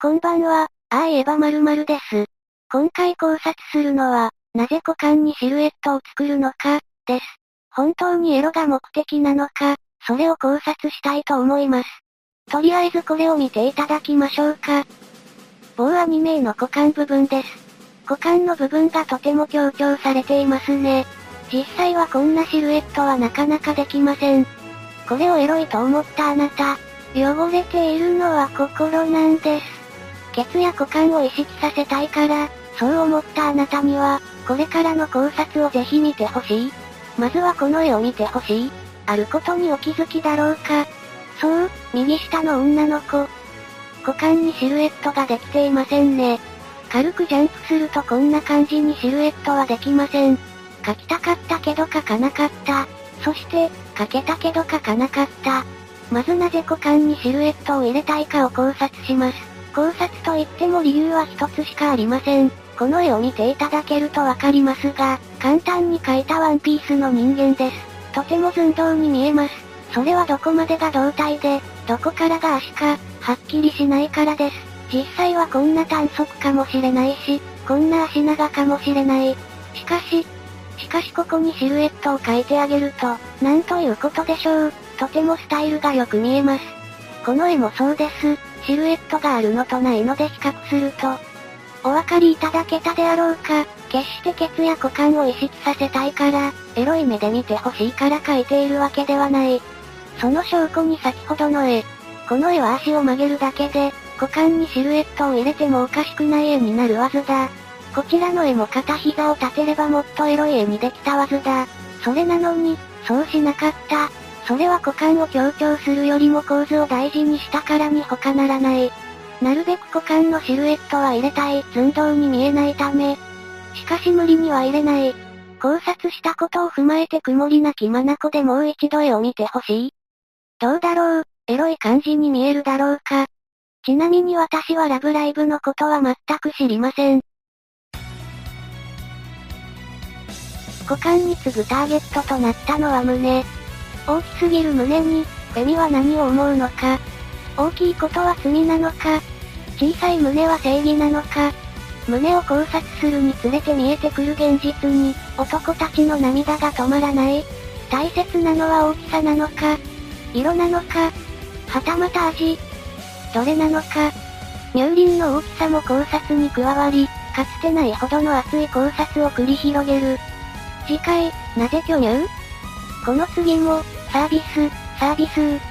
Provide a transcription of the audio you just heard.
こんばんは、ああ言えば〇〇です。今回考察するのは、なぜ股間にシルエットを作るのか、です。本当にエロが目的なのか、それを考察したいと思います。とりあえずこれを見ていただきましょうか。某アニメの股間部分です。股間の部分がとても強調されていますね。実際はこんなシルエットはなかなかできません。これをエロいと思ったあなた、汚れているのは心なんです。ケツや股間を意識させたいから、そう思ったあなたには、これからの考察をぜひ見てほしい。まずはこの絵を見てほしい。あることにお気づきだろうか。そう、右下の女の子。股間にシルエットができていませんね。軽くジャンプするとこんな感じにシルエットはできません。書きたかったけど書かなかった。そして、書けたけど書かなかった。まずなぜ股間にシルエットを入れたいかを考察します。考察といっても理由は一つしかありません。この絵を見ていただけるとわかりますが、簡単に描いたワンピースの人間です。とても寸胴に見えます。それはどこまでが胴体で、どこからが足か、はっきりしないからです。実際はこんな短足かもしれないし、こんな足長かもしれない。しかし、しかしここにシルエットを描いてあげると、なんということでしょう。とてもスタイルがよく見えます。この絵もそうです。シルエットがあるのとないので比較すると、お分かりいただけたであろうか、決してケツや股間を意識させたいから、エロい目で見てほしいから描いているわけではない。その証拠に先ほどの絵。この絵は足を曲げるだけで、股間にシルエットを入れてもおかしくない絵になるわずだ。こちらの絵も片膝を立てればもっとエロい絵にできたわずだ。それなのに、そうしなかった。それは股間を強調するよりも構図を大事にしたからに他ならない。なるべく股間のシルエットは入れたい、寸胴に見えないため。しかし無理には入れない。考察したことを踏まえて曇りなき眼でもう一度絵を見てほしい。どうだろう、エロい感じに見えるだろうか。ちなみに私はラブライブのことは全く知りません。股間に次ぐターゲットとなったのは胸。大きすぎる胸に、フェミは何を思うのか。大きいことは罪なのか。小さい胸は正義なのか。胸を考察するにつれて見えてくる現実に、男たちの涙が止まらない。大切なのは大きさなのか。色なのか。はたまた味。どれなのか。乳輪の大きさも考察に加わり、かつてないほどの熱い考察を繰り広げる。次回、なぜ巨乳？この次も、サービス、サービス。